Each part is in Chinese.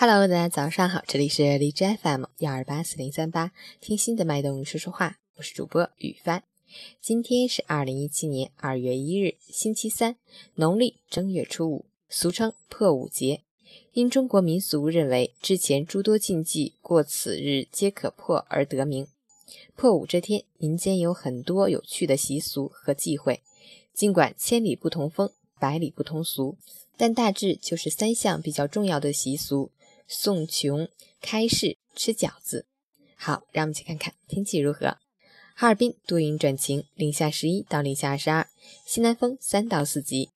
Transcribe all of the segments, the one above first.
Hello，大家早上好，这里是荔枝 FM 幺二八四零三八，听心的脉动说说话，我是主播雨帆。今天是二零一七年二月一日，星期三，农历正月初五，俗称破五节。因中国民俗认为，之前诸多禁忌过此日皆可破而得名。破五这天，民间有很多有趣的习俗和忌讳，尽管千里不同风，百里不同俗，但大致就是三项比较重要的习俗。送穷、开市、吃饺子。好，让我们去看看天气如何。哈尔滨多云转晴，零下十一到零下二十二，西南风三到四级。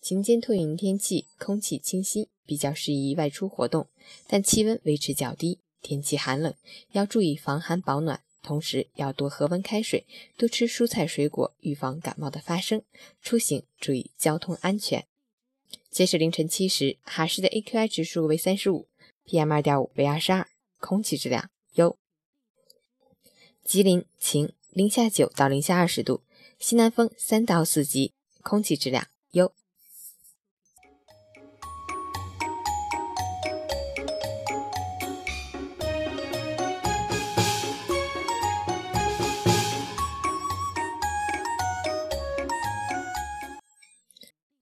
晴间多云天气，空气清新，比较适宜外出活动，但气温维持较低，天气寒冷，要注意防寒保暖，同时要多喝温开水，多吃蔬菜水果，预防感冒的发生。出行注意交通安全。截止凌晨七时，哈市的 AQI 指数为三十五。PM 二点五为二十二，空气质量优。吉林晴，零下九到零下二十度，西南风三到四级，空气质量优。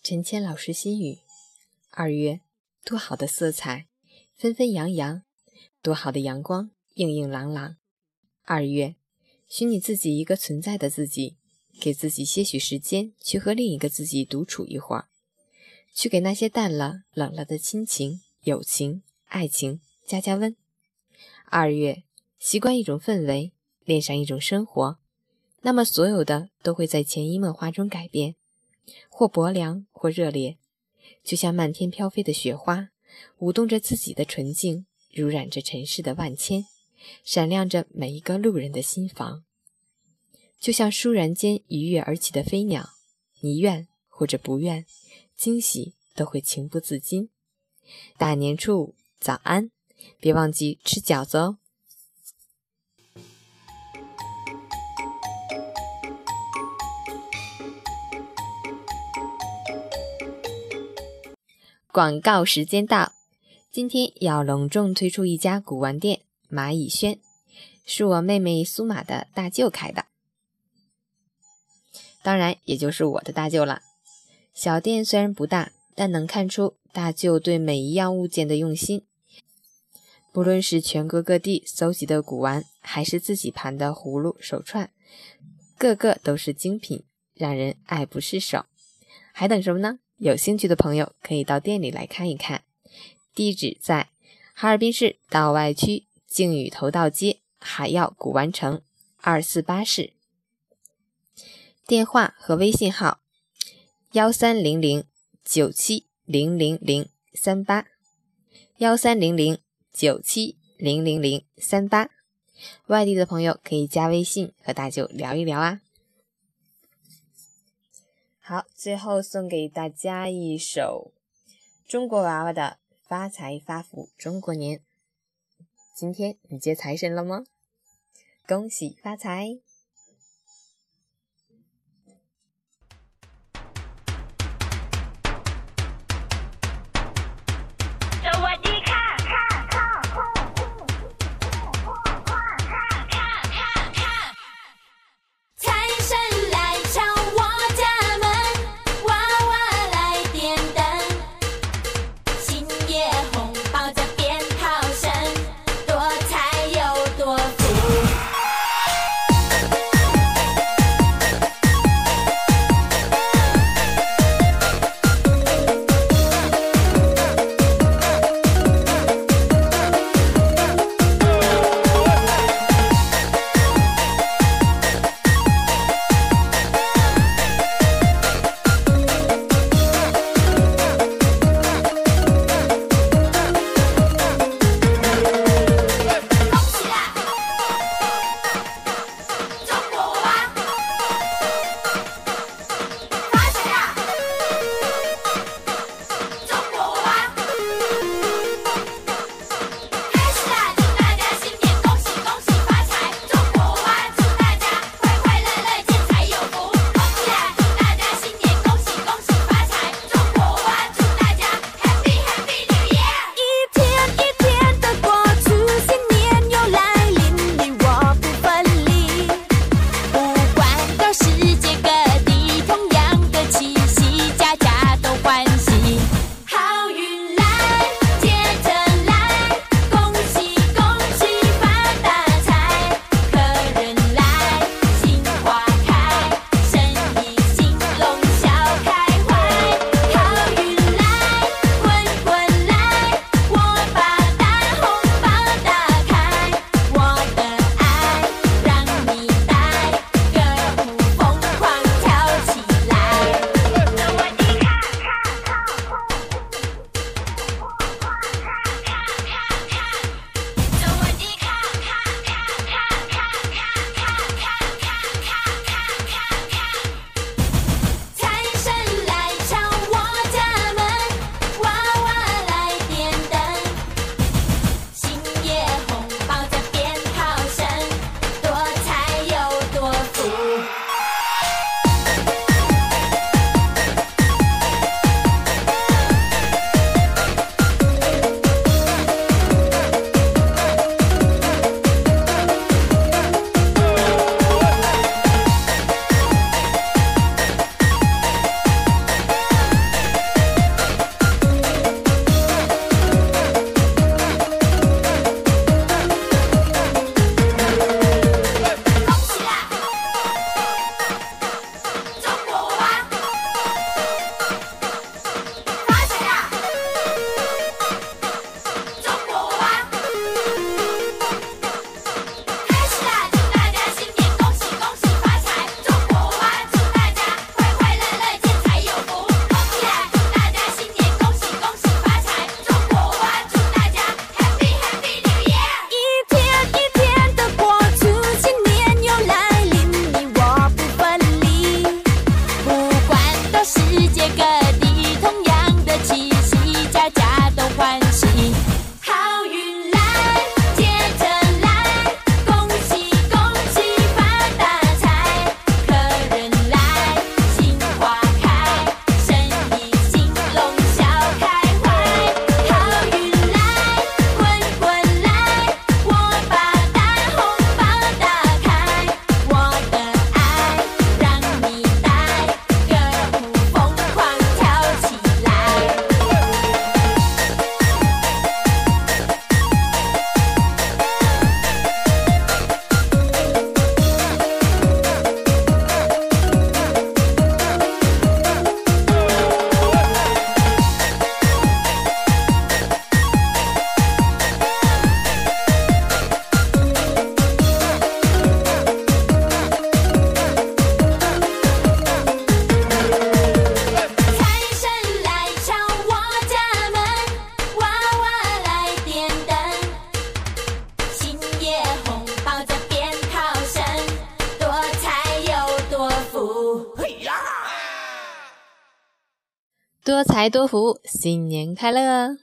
陈谦老师心语：二月，多好的色彩！纷纷扬扬，多好的阳光，硬硬朗朗。二月，许你自己一个存在的自己，给自己些许时间，去和另一个自己独处一会儿，去给那些淡了、冷了的亲情、友情、爱情加加温。二月，习惯一种氛围，恋上一种生活，那么所有的都会在潜移默化中改变，或薄凉，或热烈，就像漫天飘飞的雪花。舞动着自己的纯净，濡染着尘世的万千，闪亮着每一个路人的心房，就像倏然间一跃而起的飞鸟。你愿或者不愿，惊喜都会情不自禁。大年初五，早安！别忘记吃饺子哦。广告时间到，今天要隆重推出一家古玩店——蚂蚁轩，是我妹妹苏玛的大舅开的，当然也就是我的大舅了。小店虽然不大，但能看出大舅对每一样物件的用心。不论是全国各地搜集的古玩，还是自己盘的葫芦、手串，个个都是精品，让人爱不释手。还等什么呢？有兴趣的朋友可以到店里来看一看，地址在哈尔滨市道外区靖宇头道街海耀古玩城二四八室，电话和微信号幺三零零九七零零零三八幺三零零九七零零零三八，外地的朋友可以加微信和大舅聊一聊啊。好，最后送给大家一首中国娃娃的《发财发福中国年》。今天你接财神了吗？恭喜发财！多财多福，新年快乐！